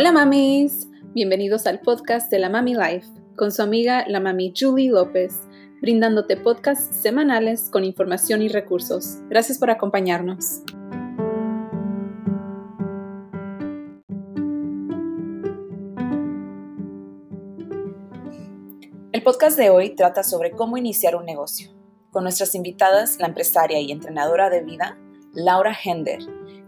Hola mamis, bienvenidos al podcast de la Mami Life con su amiga la mami Julie López, brindándote podcasts semanales con información y recursos. Gracias por acompañarnos. El podcast de hoy trata sobre cómo iniciar un negocio, con nuestras invitadas, la empresaria y entrenadora de vida, Laura Hender,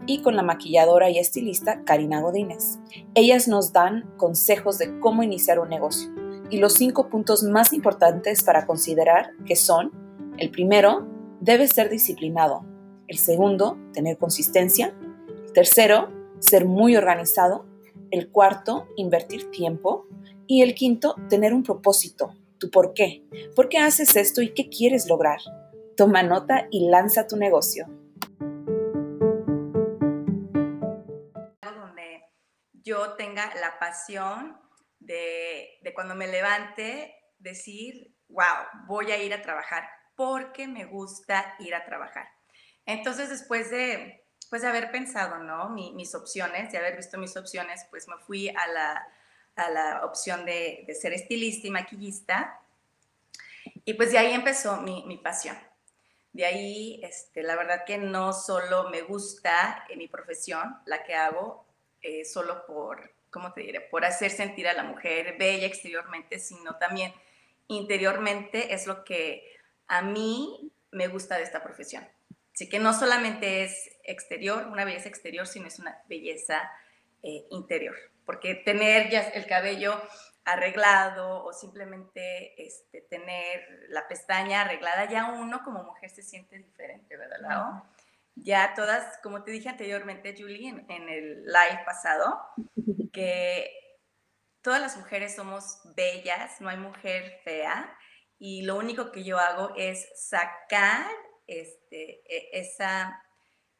y con la maquilladora y estilista Karina Godínez. Ellas nos dan consejos de cómo iniciar un negocio y los cinco puntos más importantes para considerar que son, el primero, debe ser disciplinado, el segundo, tener consistencia, el tercero, ser muy organizado, el cuarto, invertir tiempo y el quinto, tener un propósito, tu por qué, por qué haces esto y qué quieres lograr. Toma nota y lanza tu negocio. Yo tenga la pasión de, cuando me levante decir, wow, voy a ir a trabajar porque me gusta ir a trabajar. Entonces, después de, pues, de haber pensado, ¿no? mis opciones, de haber visto mis opciones, pues me fui a la, a la opción de, de, ser estilista y maquillista. Y pues de ahí empezó mi, mi pasión. De ahí, este, la verdad que no solo me gusta en mi profesión, la que hago, eh, solo por, ¿cómo te diré? Por hacer sentir a la mujer bella exteriormente, sino también interiormente es lo que a mí me gusta de esta profesión. Así que no solamente es exterior, una belleza exterior, sino es una belleza eh, interior. Porque tener ya el cabello arreglado o simplemente este, tener la pestaña arreglada, ya uno como mujer se siente diferente, ¿verdad, ya todas, como te dije anteriormente, Julie, en, el live pasado, que todas las mujeres somos bellas, no hay mujer fea, y lo único que yo hago es sacar este, e, esa,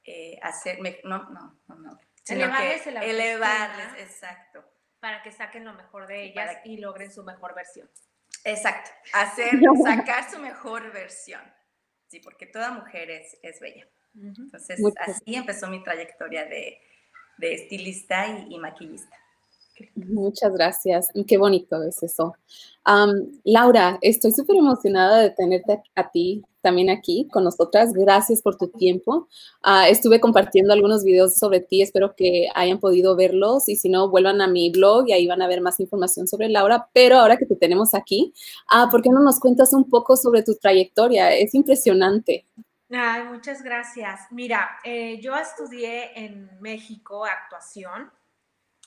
eh, hacerme, no, no, no, no. Elevarles, el elevarles, exacto. Para que saquen lo mejor de ellas y logren su mejor versión. Exacto, hacer, sacar su mejor versión. Sí, porque toda mujer es, es bella. Entonces, así empezó mi trayectoria de, estilista y, maquillista. Muchas gracias. Qué bonito es eso. Laura, estoy súper emocionada de tenerte a ti también aquí con nosotras. Gracias por tu tiempo. Ah, estuve compartiendo algunos videos sobre ti. Espero que hayan podido verlos y si no, vuelvan a mi blog y ahí van a ver más información sobre Laura. Pero ahora que te tenemos aquí, uh, ¿por qué no nos cuentas un poco sobre tu trayectoria? Es impresionante. Muchas gracias. Mira, eh, yo estudié en México actuación,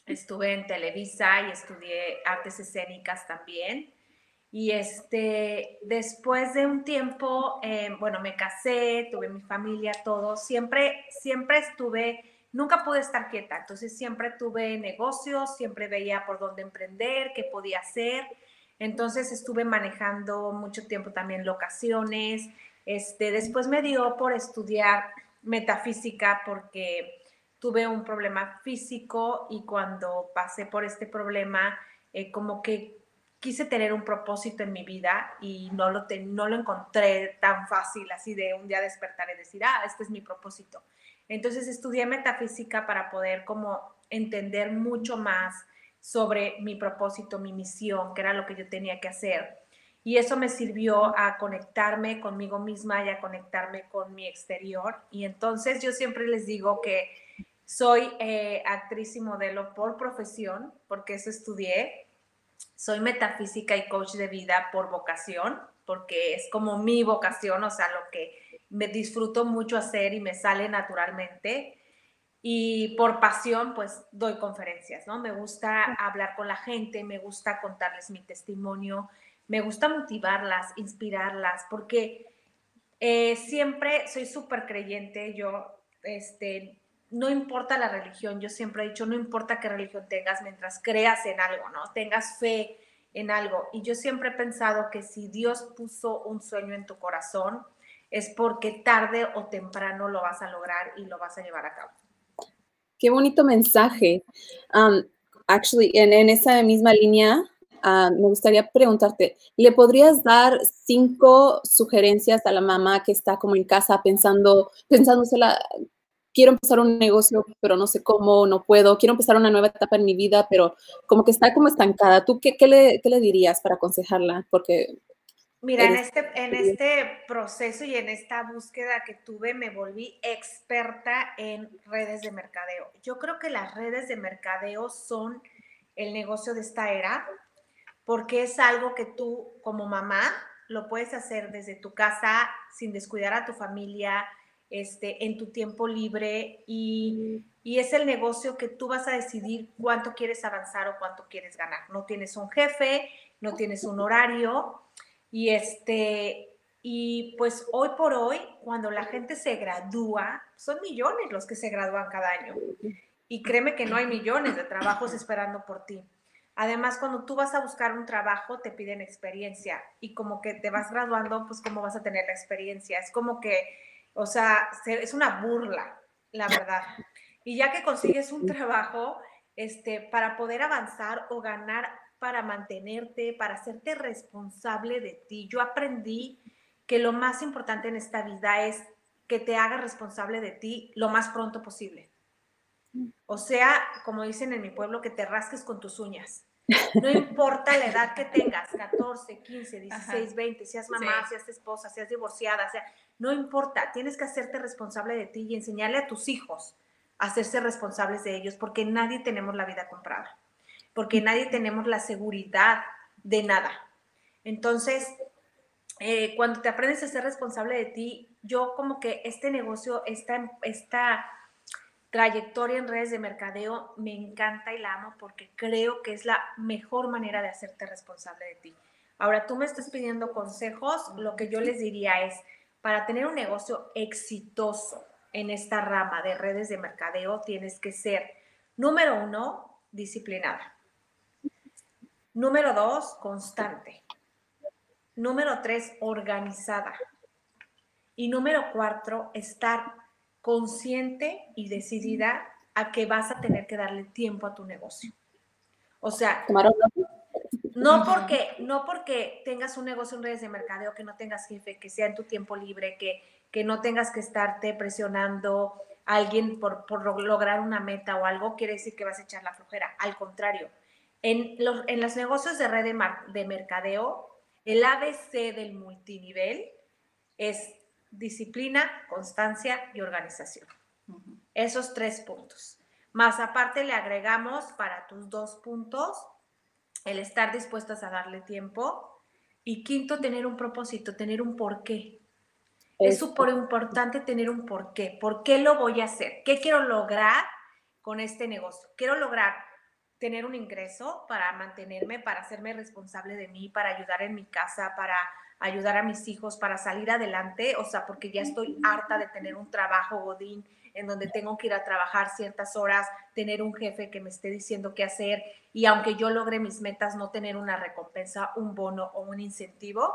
estuve en Televisa y estudié artes escénicas también. Y este, después de un tiempo, eh, bueno, me casé, tuve mi familia, todo. Siempre, siempre estuve, nunca pude estar quieta. Entonces siempre tuve negocios, siempre veía por dónde emprender, qué podía hacer. Entonces estuve manejando mucho tiempo también locaciones, este, después me dio por estudiar metafísica porque tuve un problema físico y cuando pasé por este problema, eh, como que quise tener un propósito en mi vida y no lo, no lo encontré tan fácil así de un día despertar y decir, ah, este es mi propósito. Entonces estudié metafísica para poder como entender mucho más sobre mi propósito, mi misión, que era lo que yo tenía que hacer y eso me sirvió a conectarme conmigo misma y a conectarme con mi exterior. Y entonces yo siempre les digo que soy eh, actriz y modelo por profesión, porque eso estudié. Soy metafísica y coach de vida por vocación, porque es como mi vocación, o sea, lo que me disfruto mucho hacer y me sale naturalmente. Y por pasión, pues doy conferencias, ¿no? Me gusta hablar con la gente, me gusta contarles mi testimonio, me gusta motivarlas, inspirarlas, porque eh, siempre soy súper creyente, yo, este, no importa la religión, yo siempre he dicho, no importa qué religión tengas, mientras creas en algo, ¿no? Tengas fe en algo. Y yo siempre he pensado que si Dios puso un sueño en tu corazón, es porque tarde o temprano lo vas a lograr y lo vas a llevar a cabo. Qué bonito mensaje. Um, actually, en, en esa misma línea, Ah, me gustaría preguntarte, ¿le podrías dar cinco sugerencias a la mamá que está como en casa pensando, pensándosela, quiero empezar un negocio, pero no sé cómo, no puedo, quiero empezar una nueva etapa en mi vida, pero como que está como estancada. ¿Tú qué, qué, le, qué le, dirías para aconsejarla? Porque... Mira, en este, en este proceso y en esta búsqueda que tuve, me volví experta en redes de mercadeo. Yo creo que las redes de mercadeo son el negocio de esta era, porque es algo que tú como mamá lo puedes hacer desde tu casa sin descuidar a tu familia, este, en tu tiempo libre y, y, es el negocio que tú vas a decidir cuánto quieres avanzar o cuánto quieres ganar. No tienes un jefe, no tienes un horario y este y pues hoy por hoy cuando la gente se gradúa, son millones los que se gradúan cada año. Y créeme que no hay millones de trabajos esperando por ti. Además, cuando tú vas a buscar un trabajo, te piden experiencia y como que te vas graduando, pues cómo vas a tener la experiencia. Es como que, o sea, es una burla, la verdad. Y ya que consigues un trabajo, este, para poder avanzar o ganar para mantenerte, para hacerte responsable de ti, yo aprendí que lo más importante en esta vida es que te hagas responsable de ti lo más pronto posible. O sea, como dicen en mi pueblo, que te rasques con tus uñas. No importa la edad que tengas, 14, 15, 16, 20, seas mamá, seas esposa, seas divorciada, sea, no importa, tienes que hacerte responsable de ti y enseñarle a tus hijos a hacerse responsables de ellos, porque nadie tenemos la vida comprada, porque nadie tenemos la seguridad de nada. Entonces, eh, cuando te aprendes a ser responsable de ti, yo como que este negocio, esta, esta trayectoria en redes de mercadeo me encanta y la amo porque creo que es la mejor manera de hacerte responsable de ti. Ahora tú me estás pidiendo consejos, lo que yo les diría es, para tener un negocio exitoso en esta rama de redes de mercadeo, tienes que ser, número uno, disciplinada. Número dos, constante. Número tres, organizada. Y número cuatro, estar consciente y decidida a que vas a tener que darle tiempo a tu negocio. O sea, no porque, no porque tengas un negocio en redes de mercadeo, que no tengas jefe, que sea en tu tiempo libre, que, que no tengas que estarte presionando a alguien por, por lograr una meta o algo, quiere decir que vas a echar la flojera. Al contrario, en los, en los negocios de red de, de mercadeo, el ABC del multinivel es disciplina, constancia y organización. Esos tres puntos. Más aparte le agregamos para tus dos puntos el estar dispuestas a darle tiempo. Y quinto, tener un propósito, tener un porqué. Es súper importante tener un porqué. ¿Por qué lo voy a hacer? ¿Qué quiero lograr con este negocio? Quiero lograr tener un ingreso para mantenerme, para hacerme responsable de mí, para ayudar en mi casa, para ayudar a mis hijos para salir adelante, o sea, porque ya estoy harta de tener un trabajo godín en donde tengo que ir a trabajar ciertas horas, tener un jefe que me esté diciendo qué hacer y aunque yo logre mis metas, no tener una recompensa, un bono o un incentivo.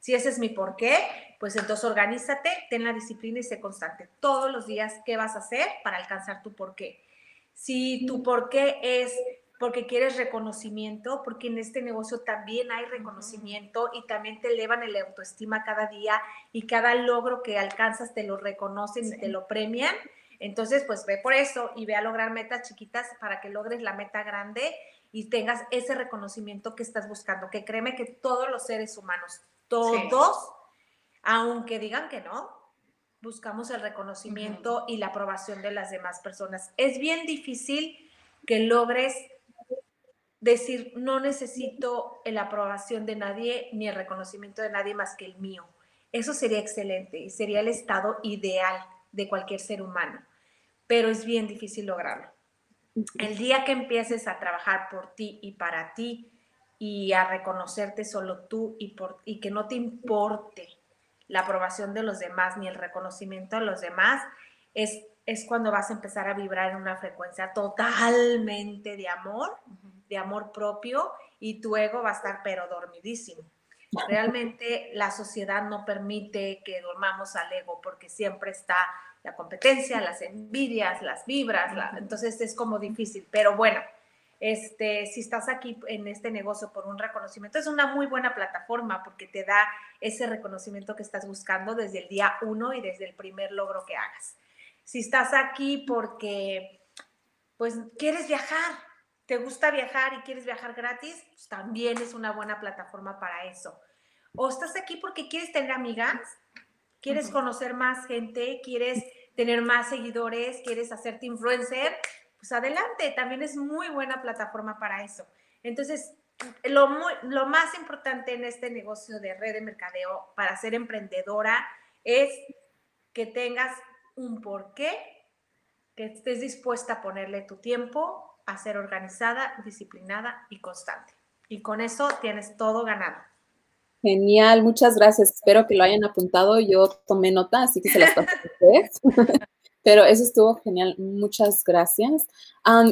Si ese es mi porqué, pues entonces organízate, ten la disciplina y sé constante. Todos los días, ¿qué vas a hacer para alcanzar tu porqué? Si tu porqué es porque quieres reconocimiento, porque en este negocio también hay reconocimiento y también te elevan el autoestima cada día y cada logro que alcanzas te lo reconocen y te lo premian. Entonces, pues ve por eso y ve a lograr metas chiquitas para que logres la meta grande y tengas ese reconocimiento que estás buscando, que créeme que todos los seres humanos, todos, aunque digan que no, buscamos el reconocimiento y la aprobación de las demás personas. Es bien difícil que logres decir, no necesito la aprobación de nadie ni el reconocimiento de nadie más que el mío. Eso sería excelente y sería el estado ideal de cualquier ser humano, pero es bien difícil lograrlo. El día que empieces a trabajar por ti y para ti y a reconocerte solo tú y, por, y que no te importe la aprobación de los demás ni el reconocimiento de los demás, es, es cuando vas a empezar a vibrar en una frecuencia totalmente de amor de amor propio y tu ego va a estar pero dormidísimo. Realmente la sociedad no permite que dormamos al ego porque siempre está la competencia, las envidias, las vibras, entonces es como difícil, pero bueno, este, si estás aquí en este negocio por un reconocimiento, es una muy buena plataforma porque te da ese reconocimiento que estás buscando desde el día uno y desde el primer logro que hagas. si estás aquí porque pues quieres viajar, te gusta viajar y quieres viajar gratis, pues también es una buena plataforma para eso. O estás aquí porque quieres tener amigas, quieres conocer más gente, quieres tener más seguidores, quieres hacerte influencer, pues adelante, también es muy buena plataforma para eso. Entonces, lo, lo más importante en este negocio de red de mercadeo para ser emprendedora es que tengas un porqué, que estés dispuesta a ponerle tu tiempo, a ser organizada, disciplinada y constante. Y con eso tienes todo ganado. Genial, muchas gracias. Espero que lo hayan apuntado. Yo tomé nota, así que se las pasé Pero eso estuvo genial. Muchas gracias.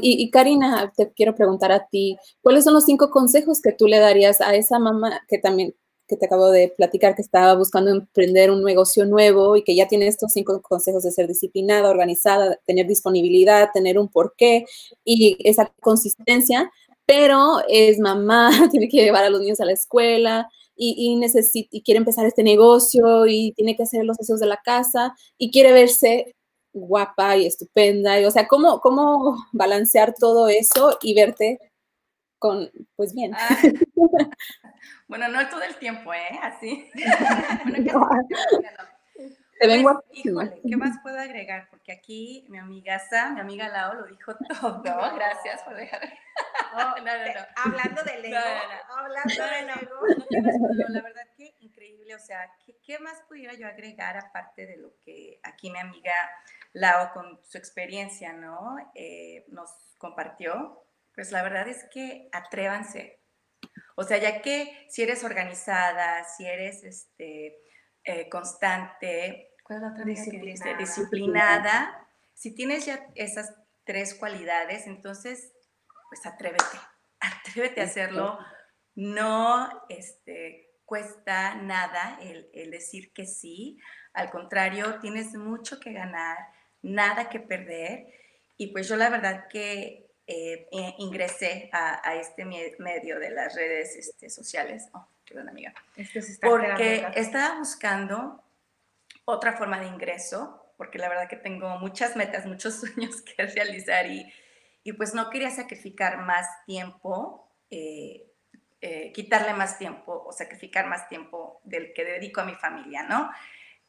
y, Karina, te quiero preguntar a ti, ¿cuáles son los cinco consejos que tú le darías a esa mamá que también que te acabo de platicar que estaba buscando emprender un negocio nuevo y que ya tiene estos cinco consejos de ser disciplinada, organizada, tener disponibilidad, tener un porqué y esa consistencia, pero es mamá, tiene que llevar a los niños a la escuela, y, necesita, y quiere empezar este negocio y tiene que hacer los deseos de la casa y quiere verse guapa y estupenda. Y, o sea, ¿cómo, ¿cómo balancear todo eso y verte con, pues bien? Ah. bueno, no todo el tiempo, ¿eh? Así. Te ven pues, híjole, ¿qué más puedo agregar? Porque aquí mi amiga Sa, mi amiga Lao lo dijo todo. Gracias por dejar. Oh, no, no, no. Hablando del ego. Hablando del ego. la verdad que increíble. O sea, ¿qué, ¿qué, más pudiera yo agregar aparte de lo que aquí mi amiga Lao con su experiencia, ¿no? Eh, nos compartió? Pues la verdad es que atrévanse. O sea, ya que si eres organizada, si eres este eh, constante, ¿cuál es la otra disciplinada. disciplinada. Si tienes ya esas tres cualidades, entonces, pues atrévete, atrévete a hacerlo. No este, cuesta nada el, el decir que sí, al contrario, tienes mucho que ganar, nada que perder. Y pues yo la verdad que eh, ingresé a, este medio de las redes este, sociales. Oh, perdón, amiga. porque estaba buscando otra forma de ingreso, porque la verdad que tengo muchas metas, muchos sueños que realizar y, y pues no quería sacrificar más tiempo, eh, eh, quitarle más tiempo o sacrificar más tiempo del que dedico a mi familia, ¿no?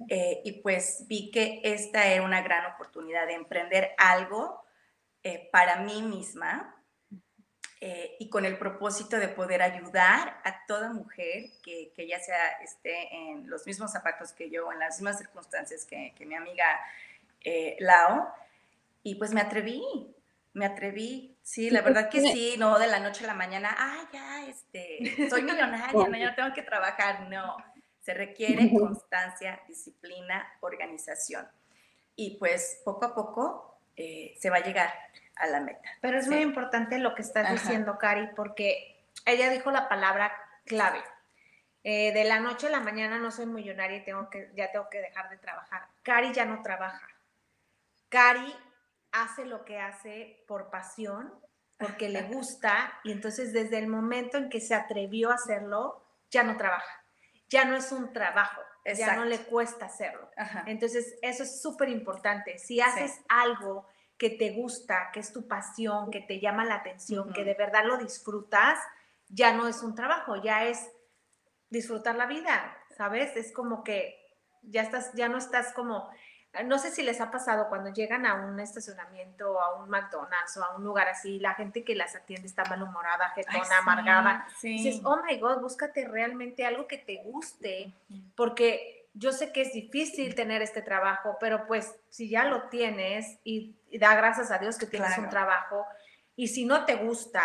Eh, y pues vi que esta era una gran oportunidad de emprender algo para mí misma, eh, y con el propósito de poder ayudar a toda mujer que, que, ya sea esté en los mismos zapatos que yo, en las mismas circunstancias que, que mi amiga eh, Lao. Y pues me atreví, me atreví, sí, la verdad que sí, no de la noche a la mañana, ah, ya, este, soy millonaria, no, ya no tengo que trabajar, no, se requiere constancia, disciplina, organización. Y pues poco a poco eh, se va a llegar a la meta. Pero es muy importante lo que estás diciendo, Cari, porque ella dijo la palabra clave. Eh, de la noche a la mañana no soy millonaria y tengo que, ya tengo que dejar de trabajar. Cari ya no trabaja. Cari hace lo que hace por pasión, porque le gusta, y entonces desde el momento en que se atrevió a hacerlo, ya no trabaja. Ya no es un trabajo, ya no le cuesta hacerlo. Entonces, eso es súper importante. Si haces algo que te gusta, que es tu pasión, que te llama la atención, que de verdad lo disfrutas, ya no es un trabajo, ya es disfrutar la vida, ¿sabes? Es como que ya estás, ya no estás como, no sé si les ha pasado cuando llegan a un estacionamiento, a un McDonald's o a un lugar así, la gente que las atiende está malhumorada, jetona, amargada. Dices, oh my God, búscate realmente algo que te guste, porque yo sé que es difícil tener este trabajo, pero pues si ya lo tienes y, da gracias a Dios que tienes un trabajo y si no te gusta,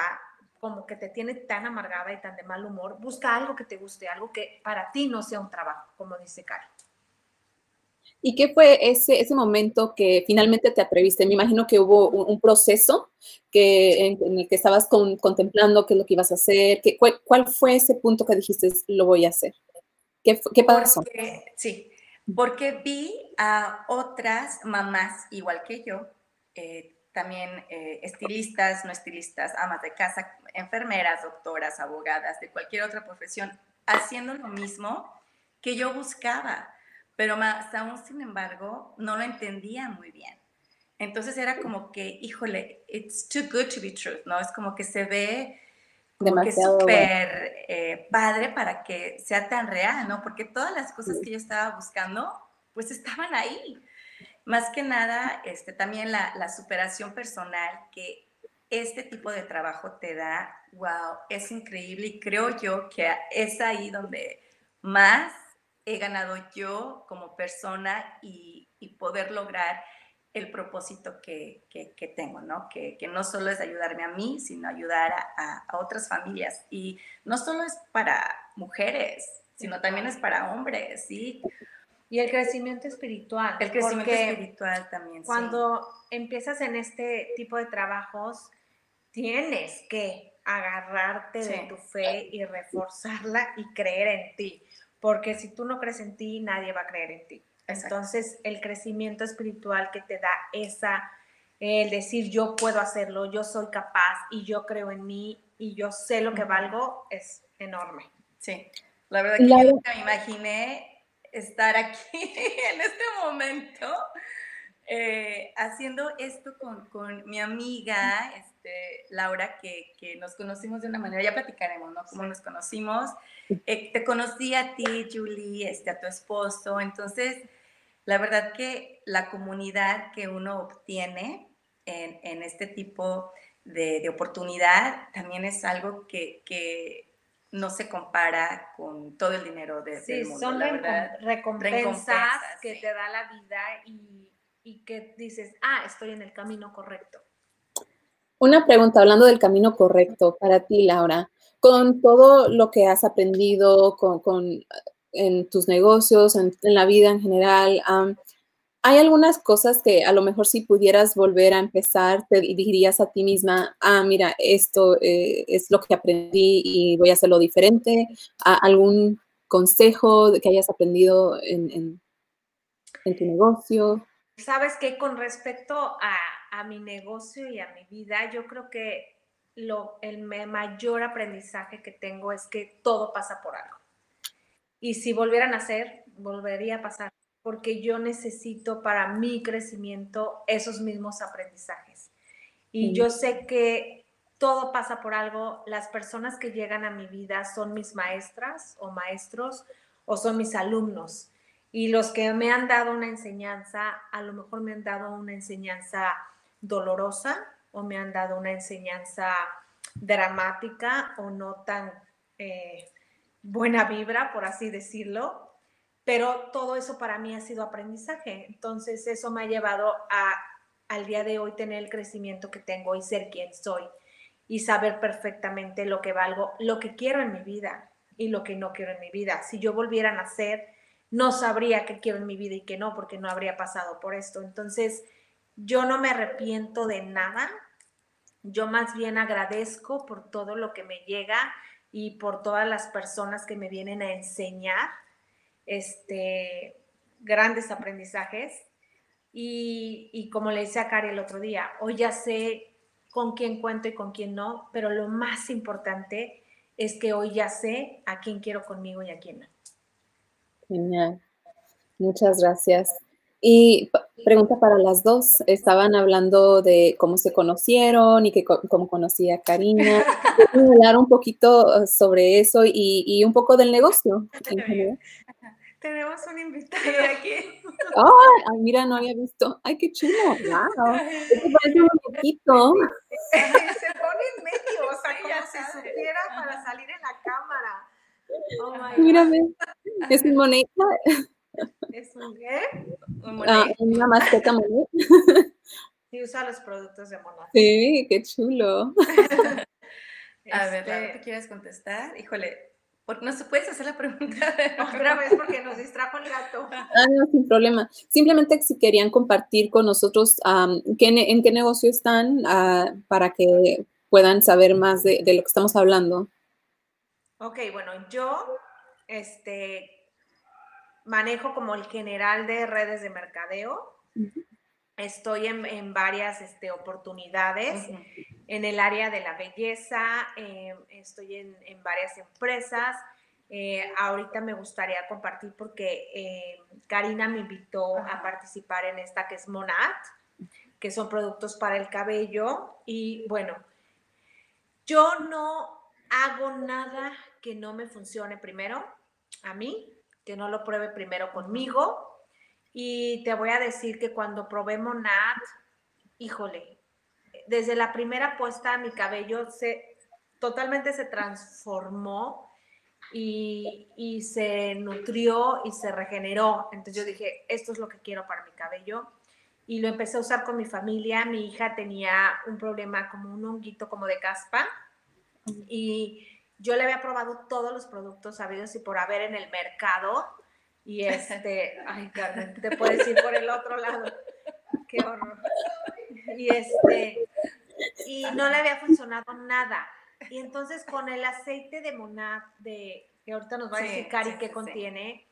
como que te tiene tan amargada y tan de mal humor, busca algo que te guste, algo que para ti no sea un trabajo, como dice Caro. ¿Y qué fue ese, ese momento que finalmente te atreviste? Me imagino que hubo un, proceso que, en, el que estabas contemplando qué es lo que ibas a hacer. ¿Qué, cuál, fue ese punto que dijiste, lo voy a hacer? ¿Qué, qué pasó? sí, porque vi a otras mamás igual que yo, eh, también eh, estilistas, no estilistas, amas de casa, enfermeras, doctoras, abogadas, de cualquier otra profesión, haciendo lo mismo que yo buscaba, pero más aún, sin embargo, no lo entendía muy bien. Entonces era como que, híjole, it's too good to be true, ¿no? Es como que se ve demasiado súper eh, padre para que sea tan real, ¿no? Porque todas las cosas que yo estaba buscando, pues estaban ahí. Más que nada, este, también la, la superación personal que este tipo de trabajo te da, wow, es increíble y creo yo que es ahí donde más he ganado yo como persona y, y poder lograr el propósito que, que, tengo, ¿no? Que, que, no solo es ayudarme a mí, sino ayudar a, a, otras familias. Y no solo es para mujeres, sino también es para hombres, ¿sí? Y el crecimiento espiritual. El crecimiento espiritual también. Cuando empiezas en este tipo de trabajos, tienes que agarrarte de tu fe y reforzarla y creer en ti. Porque si tú no crees en ti, nadie va a creer en ti. Entonces, el crecimiento espiritual que te da esa, el decir yo puedo hacerlo, yo soy capaz y yo creo en mí y yo sé lo que valgo, es enorme. Sí, la verdad que yo nunca me imaginé estar aquí en este momento eh, haciendo esto con, con, mi amiga este, Laura, que, que, nos conocimos de una manera, ya platicaremos, ¿no? Cómo nos conocimos. Eh, te conocí a ti, Julie, este, a tu esposo, entonces la verdad que la comunidad que uno obtiene en, en este tipo de, de, oportunidad también es algo que, que, no se compara con todo el dinero de, sí, del mundo. Son recompensas, recompensas que sí. te da la vida y, y que dices, ah, estoy en el camino correcto. Una pregunta, hablando del camino correcto para ti, Laura, con todo lo que has aprendido, con, en tus negocios, en, en, la vida en general. Hay algunas cosas que a lo mejor si pudieras volver a empezar, te dirías a ti misma, ah, mira, esto eh, es lo que aprendí y voy a hacerlo diferente. ¿A ¿Algún consejo que hayas aprendido en, en, en tu negocio? Sabes que con respecto a, a, mi negocio y a mi vida, yo creo que lo, el mayor aprendizaje que tengo es que todo pasa por algo. Y si volvieran a hacer, volvería a pasar, porque yo necesito para mi crecimiento esos mismos aprendizajes. Y sí. yo sé que todo pasa por algo. Las personas que llegan a mi vida son mis maestras o maestros o son mis alumnos. Y los que me han dado una enseñanza, a lo mejor me han dado una enseñanza dolorosa o me han dado una enseñanza dramática o no tan eh, buena vibra, por así decirlo, pero todo eso para mí ha sido aprendizaje. Entonces eso me ha llevado a al día de hoy tener el crecimiento que tengo y ser quien soy y saber perfectamente lo que valgo, lo que quiero en mi vida y lo que no quiero en mi vida. Si yo volviera a nacer, no sabría qué quiero en mi vida y qué no, porque no habría pasado por esto. Entonces, yo no me arrepiento de nada. Yo más bien agradezco por todo lo que me llega y por todas las personas que me vienen a enseñar este, grandes aprendizajes. Y, y, como le decía a Cari el otro día, hoy ya sé con quién cuento y con quién no, pero lo más importante es que hoy ya sé a quién quiero conmigo y a quién no. Genial. Muchas gracias. Y pregunta para las dos. Estaban hablando de cómo se conocieron y que cómo conocía a Karina. hablar un poquito sobre eso y, y, un poco del negocio en general. Tenemos un invitado aquí. Oh, ay, mira, no había visto. Ay, qué chulo. Wow. Esto parece un poquito. Se pone en medio, o sea, como si supiera para salir en la cámara. Oh my Mírame. Es un moneta. ¿Es un qué? Un ah, una mascota moneta. Sí, usa los productos de Monat. Sí, qué chulo. A ver, ¿te quieres contestar? Híjole, no se puedes hacer la pregunta otra vez porque nos distrajo el gato. Ah, no, sin problema. Simplemente si querían compartir con nosotros um, ¿qué, en qué negocio están uh, para que puedan saber más de, de, lo que estamos hablando. Ok, bueno, yo este, manejo como el general de redes de mercadeo. Uh -huh. Estoy en, en varias este, oportunidades uh -huh. en el área de la belleza, eh, estoy en, en, varias empresas. Eh, ahorita me gustaría compartir porque eh, Karina me invitó uh -huh. a participar en esta que es Monat. que son productos para el cabello. Y bueno, yo no hago nada que no me funcione primero a mí, que no lo pruebe primero conmigo. Y te voy a decir que cuando probé Monad, híjole, desde la primera puesta mi cabello se totalmente se transformó y, y, se nutrió y se regeneró. Entonces yo dije, esto es lo que quiero para mi cabello. Y lo empecé a usar con mi familia. Mi hija tenía un problema como un honguito como de caspa. Y yo le había probado todos los productos sabidos y por haber en el mercado. Y este, ay, Carmen, te puedes ir por el otro lado. Qué horror. Y este, y no le había funcionado nada. Y entonces con el aceite de Monad, de, que ahorita nos va a decir Cari qué contiene.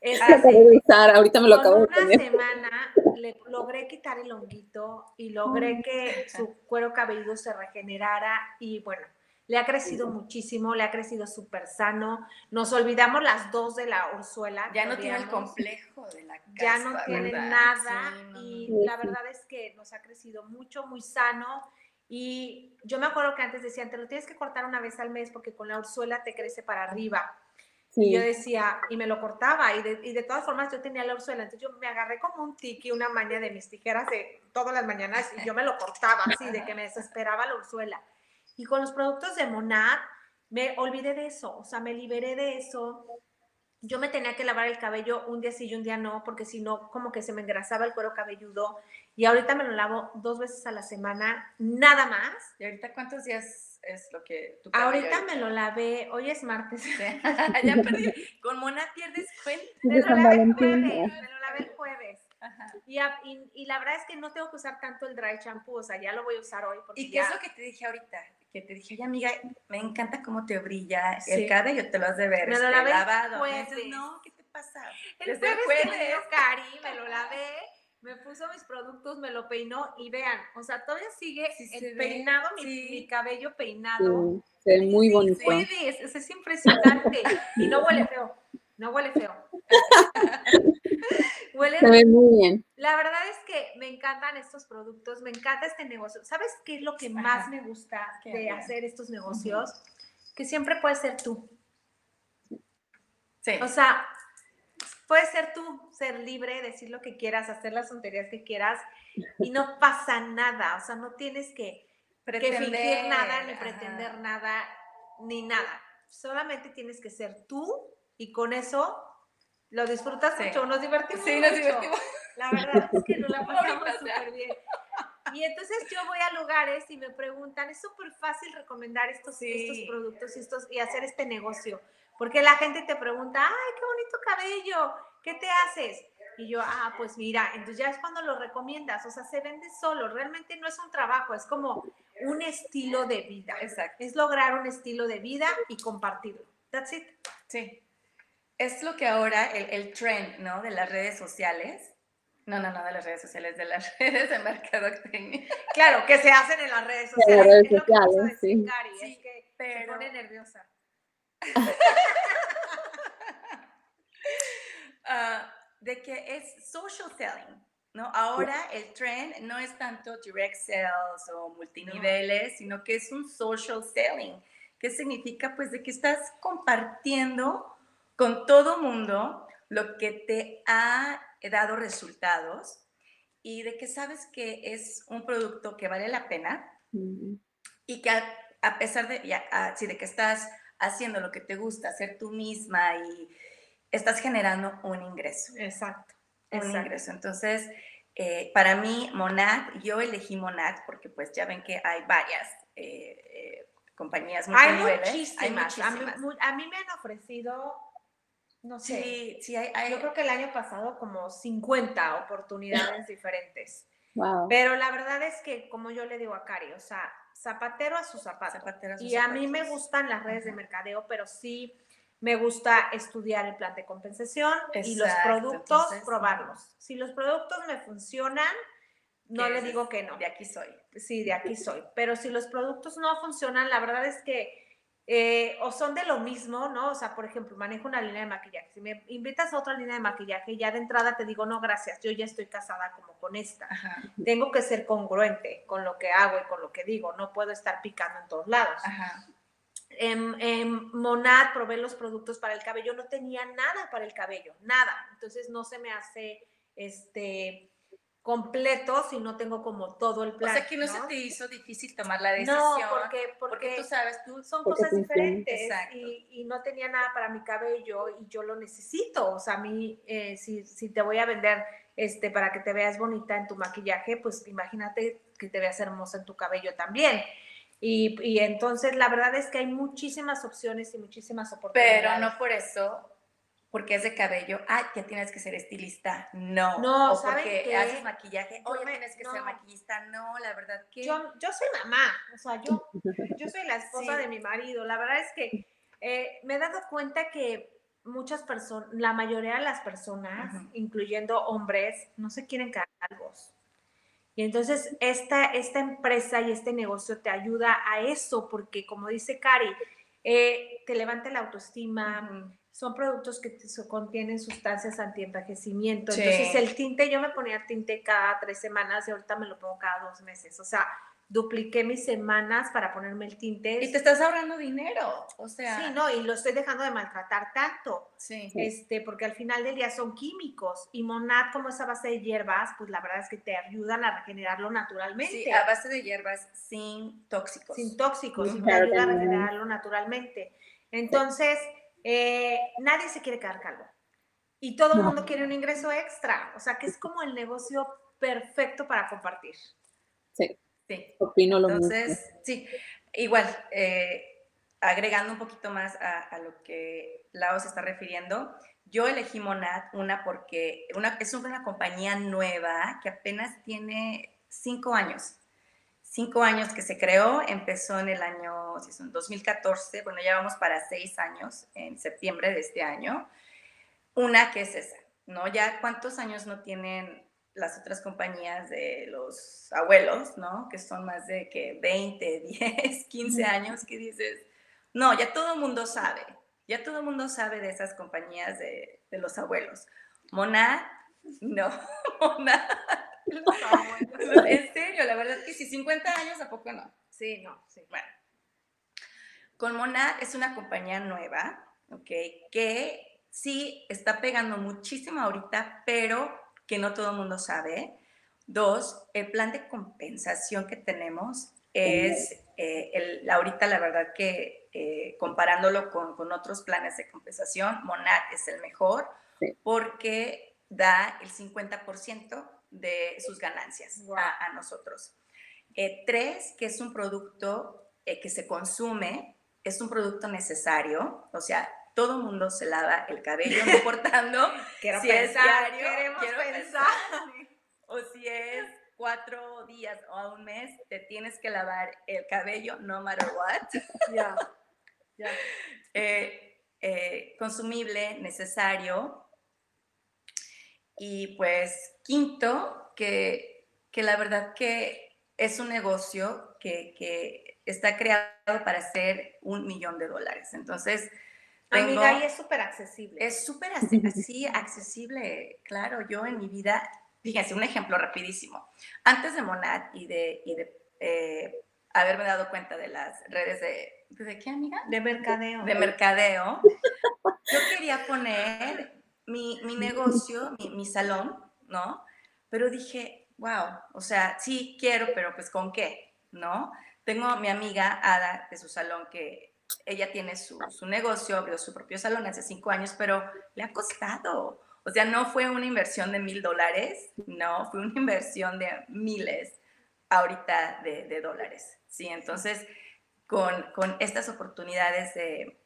Es ahorita me lo acabo de poner. Una semana le logré quitar el honguito y logré que su cuero cabelludo se regenerara y bueno, le ha crecido muchísimo, le ha crecido súper sano. Nos olvidamos las dos de la Ursuela. Ya no tiene el complejo de la casa. Ya no tiene nada y la verdad es que nos ha crecido mucho, muy sano. Y yo me acuerdo que antes decían, te lo tienes que cortar una vez al mes porque con la Ursuela te crece para arriba. Y yo decía, y me lo cortaba, y de, y de, todas formas yo tenía la Ursuela, entonces yo me agarré como un tiki, una maña de mis tijeras de todas las mañanas, y yo me lo cortaba así, de que me desesperaba la Ursuela. Y con los productos de Monad, me olvidé de eso, o sea, me liberé de eso. Yo me tenía que lavar el cabello un día sí y un día no, porque si no, como que se me engrasaba el cuero cabelludo. Y ahorita me lo lavo dos veces a la semana, nada más. ¿Y ahorita cuántos días es lo que tú Ahorita me lo lavé, hoy es martes. ya perdí. Con Monad pierdes cuenta. Me lo lavé el jueves, me lo lavé el jueves. Y, y, la verdad es que no tengo que usar tanto el dry shampoo, o sea, ya lo voy a usar hoy. ¿Y qué es lo que te dije ahorita? Que te dije, oye amiga, me encanta cómo te brilla el cabello, te lo has de ver. Me lo este, lavé lavado. Jueves. no, ¿qué te pasa? El Desde jueves, jueves. Cari, me lo lavé, me puso mis productos, me lo peinó y vean, o sea, todavía sigue el peinado, mi, mi, cabello peinado. Sí, muy bonito. Puedes, es, es impresionante y no huele feo, no huele feo. Huele Se ve muy bien. La verdad es que me encantan estos productos, me encanta este negocio. ¿Sabes qué es lo que más me gusta de hacer estos negocios? Que siempre puedes ser tú. Sí. O sea, puedes ser tú, ser libre, decir lo que quieras, hacer las tonterías que quieras y no pasa nada. O sea, no tienes que, pretender, fingir nada, ni pretender nada, ni nada. Solamente tienes que ser tú y con eso lo disfrutas mucho, nos divertimos sí, nos divertimos. La verdad es que nos la pasamos súper bien. Y entonces yo voy a lugares y me preguntan, es súper fácil recomendar estos, estos productos y, estos, y hacer este negocio. Porque la gente te pregunta, ay, qué bonito cabello, ¿qué te haces? Y yo, ah, pues mira, entonces ya es cuando lo recomiendas, o sea, se vende solo, realmente no es un trabajo, es como un estilo de vida. Exacto. Es lograr un estilo de vida y compartirlo. That's it. Sí es lo que ahora el, el, trend, ¿no? De las redes sociales. No, no, no de las redes sociales, de las redes de mercadotecnia. Claro, que se hacen en las redes sociales. En las redes sociales, sí. sí. Es que pero... se pone nerviosa. uh, de que es social selling, ¿no? Ahora el trend no es tanto direct sales o multiniveles, no. sino que es un social selling. ¿Qué significa? Pues de que estás compartiendo con todo mundo lo que te ha dado resultados y de que sabes que es un producto que vale la pena y que a, pesar de, ya, de que estás haciendo lo que te gusta, ser tú misma y estás generando un ingreso. Exacto. Un ingreso. Entonces, eh, para mí, Monad, yo elegí Monad porque pues ya ven que hay varias eh, eh, compañías hay muchísimas. hay muchísimas. a mí me han ofrecido no sé. Sí, sí, hay, Yo creo que el año pasado como 50 oportunidades diferentes. Pero la verdad es que, como yo le digo a Cari, o sea, zapatero a su zapato. y a mí me gustan las redes de mercadeo, pero sí me gusta estudiar el plan de compensación y los productos, probarlos. Si los productos me funcionan, no le digo que no. De aquí soy. Sí, de aquí soy. Pero si los productos no funcionan, la verdad es que eh, o son de lo mismo, ¿no? O sea, por ejemplo, manejo una línea de maquillaje. Si me invitas a otra línea de maquillaje, ya de entrada te digo, no, gracias, yo ya estoy casada como con esta. Tengo que ser congruente con lo que hago y con lo que digo. No puedo estar picando en todos lados. En, en, Monad probé los productos para el cabello, no tenía nada para el cabello, nada. Entonces no se me hace este completo si no tengo como todo el plan. O sea, que no, se te hizo difícil tomar la decisión. No, porque, porque, tú sabes, tú son cosas diferentes y, y, no tenía nada para mi cabello y yo lo necesito. O sea, a mí, eh, si, si, te voy a vender este, para que te veas bonita en tu maquillaje, pues imagínate que te veas hermosa en tu cabello también. Y, y entonces la verdad es que hay muchísimas opciones y muchísimas oportunidades. Pero no por eso porque es de cabello, ah, ya tienes que ser estilista. No. No, o porque haces maquillaje, oye, tienes que ser maquillista. No, la verdad que. Yo, yo soy mamá, o sea, yo, yo soy la esposa de mi marido. La verdad es que eh, me he dado cuenta que muchas personas, la mayoría de las personas, incluyendo hombres, no se quieren calvos. Y entonces esta, esta empresa y este negocio te ayuda a eso, porque como dice Cari, eh, te levanta la autoestima, son productos que contienen sustancias antienvejecimiento. Entonces, el tinte, yo me ponía tinte cada tres semanas y ahorita me lo pongo cada dos meses. O sea, dupliqué mis semanas para ponerme el tinte. Y te estás ahorrando dinero, o sea. Sí, no, y lo estoy dejando de maltratar tanto. Sí. Este, porque al final del día son químicos. Y Monad, como esa base de hierbas, pues la verdad es que te ayudan a regenerarlo naturalmente. Sí, a base de hierbas sin tóxicos. Sin tóxicos, y te ayuda a regenerarlo naturalmente. Entonces, eh, nadie se quiere quedar calvo. Y todo el mundo quiere un ingreso extra. O sea, que es como el negocio perfecto para compartir. Sí. Sí. Opino lo Entonces, sí, igual, eh, agregando un poquito más a, lo que Lao se está refiriendo, yo elegí Monad, una porque una, es una compañía nueva que apenas tiene cinco años cinco años que se creó, empezó en el año, si son 2014, bueno, ya vamos para seis años, en septiembre de este año. Una que es esa, ¿no? Ya cuántos años no tienen las otras compañías de los abuelos, ¿no? Que son más de que 20, 10, 15 años, que dices, no, ya todo el mundo sabe, ya todo el mundo sabe de esas compañías de, de los abuelos. Mona, no, Mona en serio, la verdad que sí, 50 años, ¿a poco no? Sí, no, sí. Bueno. Con Monad es una compañía nueva, ¿ok? Que sí está pegando muchísimo ahorita, pero que no todo el mundo sabe. Dos, el plan de compensación que tenemos es, eh, el, ahorita la verdad que eh, comparándolo con, con, otros planes de compensación, Monad es el mejor porque da el 50% de sus ganancias a, nosotros. Eh, tres, que es un producto eh, que se consume, es un producto necesario, o sea, todo el mundo se lava el cabello, no importando quiero si pensar, es diario, quiero pensar, o si es cuatro días o a un mes, te tienes que lavar el cabello, no matter what. Ya. Eh, consumible, necesario, y pues quinto, que, que la verdad que es un negocio que, que está creado para hacer un millón de dólares. Entonces, Amiga, y es súper accesible. Es súper así, accesible, claro. Yo en mi vida, fíjense, un ejemplo rapidísimo. Antes de Monad y de, y de eh, haberme dado cuenta de las redes de... ¿De qué, amiga? De mercadeo. De mercadeo. Yo quería poner mi, mi negocio, mi, mi, salón, ¿no? Pero dije, wow, o sea, sí quiero, pero pues con qué, ¿no? Tengo mi amiga Ada de su salón que ella tiene su, su negocio, abrió su propio salón hace cinco años, pero le ha costado. O sea, no fue una inversión de mil dólares, no, fue una inversión de miles ahorita de, de dólares, ¿sí? Entonces, con, con estas oportunidades de,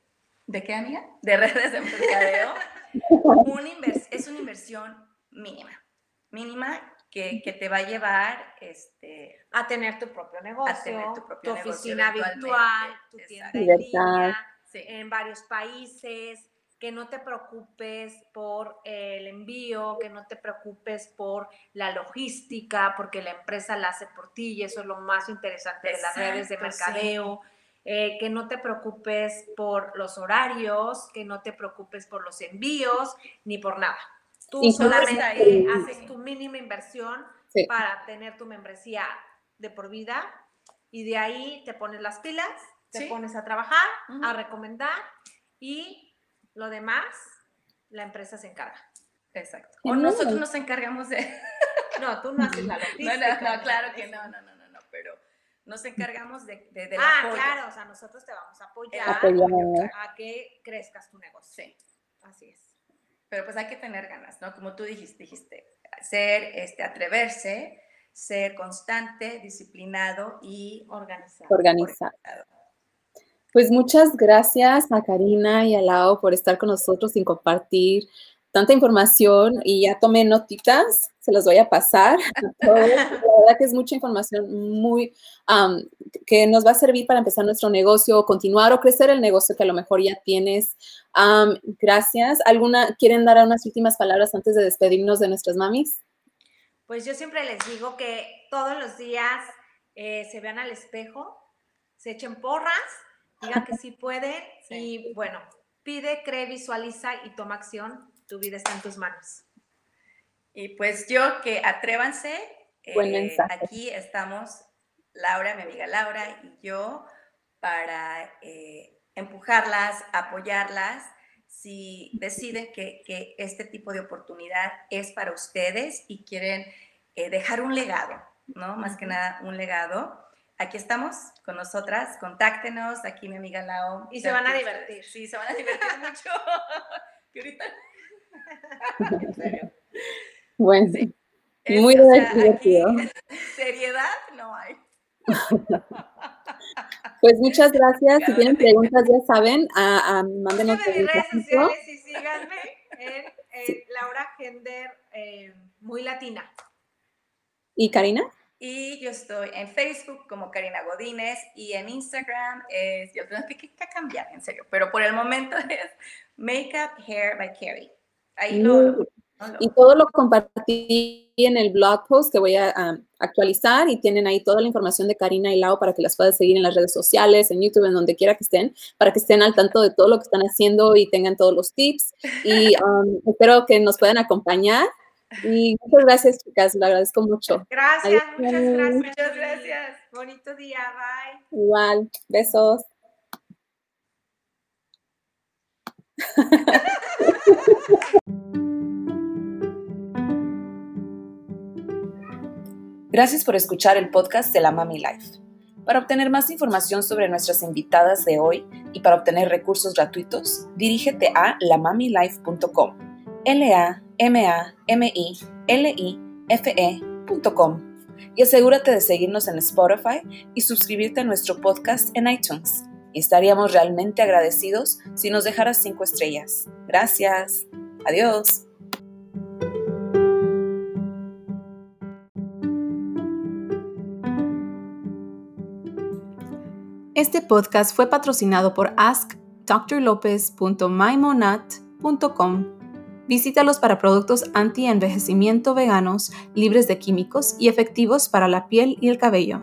¿de qué, amiga? De redes de mercadeo, es una inversión mínima, mínima que, que, te va a llevar este, a tener tu propio negocio, a tener tu, propio tu oficina virtual, tu tienda en línea, en varios países, que no te preocupes por el envío, que no te preocupes por la logística, porque la empresa la hace por ti y eso es lo más interesante de las redes de mercadeo. Eh, que no te preocupes por los horarios, que no te preocupes por los envíos, ni por nada. Tú solamente haces tu mínima inversión para tener tu membresía de por vida y de ahí te pones las pilas, te pones a trabajar, a recomendar y lo demás, la empresa se encarga. Exacto. O nosotros nos encargamos de... No, tú no haces la logística. No, no, claro que no, no, no, no, nos encargamos de, de, Ah, claro, o sea, nosotros te vamos a apoyar a que crezcas tu negocio. Sí. Así es. Pero pues hay que tener ganas, ¿no? Como tú dijiste, dijiste ser, este, atreverse, ser constante, disciplinado y organizado. Organizado. Pues muchas gracias a Karina y a Lao por estar con nosotros y compartir tanta información y ya tomé notitas, se las voy a pasar. La verdad que es mucha información muy que nos va a servir para empezar nuestro negocio, continuar o crecer el negocio que a lo mejor ya tienes. gracias. ¿Alguna quieren dar unas últimas palabras antes de despedirnos de nuestras mamis? Pues yo siempre les digo que todos los días eh, se vean al espejo, se echen porras, digan que sí pueden y bueno, pide, cree, visualiza y toma acción tu vida está en tus manos. Y pues yo que atrévanse. Eh, aquí estamos Laura, mi amiga Laura y yo para eh, empujarlas, apoyarlas. Si deciden que, que, este tipo de oportunidad es para ustedes y quieren eh, dejar un legado, ¿no? Más que nada un legado. Aquí estamos con nosotras, contáctenos, aquí mi amiga Lau. Y se van a divertir. Sí, se van a divertir mucho. y ahorita Bueno, muy divertido. seriedad no hay. Pues muchas gracias. Si tienen preguntas, ya saben, a, a mándenos. En redes sociales y síganme en, Laura Gender eh, Muy Latina. ¿Y Karina? Y yo estoy en Facebook como Karina Godínez y en Instagram es, yo tengo que, que cambiar, en serio, pero por el momento es Makeup Hair by Carrie. Y todo lo compartí en el blog post que voy a actualizar y tienen ahí toda la información de Karina y Lau para que las puedan seguir en las redes sociales, en YouTube, en donde quiera que estén, para que estén al tanto de todo lo que están haciendo y tengan todos los tips. Y um, espero que nos puedan acompañar. Y muchas gracias, chicas, lo agradezco mucho. Gracias, muchas gracias. Muchas gracias. Bonito día, bye. Igual, besos. Gracias por escuchar el podcast de la Mami Life. Para obtener más información sobre nuestras invitadas de hoy y para obtener recursos gratuitos, dirígete a lamamilife.com. L A M A M I L I F E.com y asegúrate de seguirnos en Spotify y suscribirte a nuestro podcast en iTunes estaríamos realmente agradecidos si nos dejaras cinco estrellas. Gracias. Adiós. Este podcast fue patrocinado por askdrlopez.mymonat.com. Visítalos para productos anti-envejecimiento veganos, libres de químicos y efectivos para la piel y el cabello.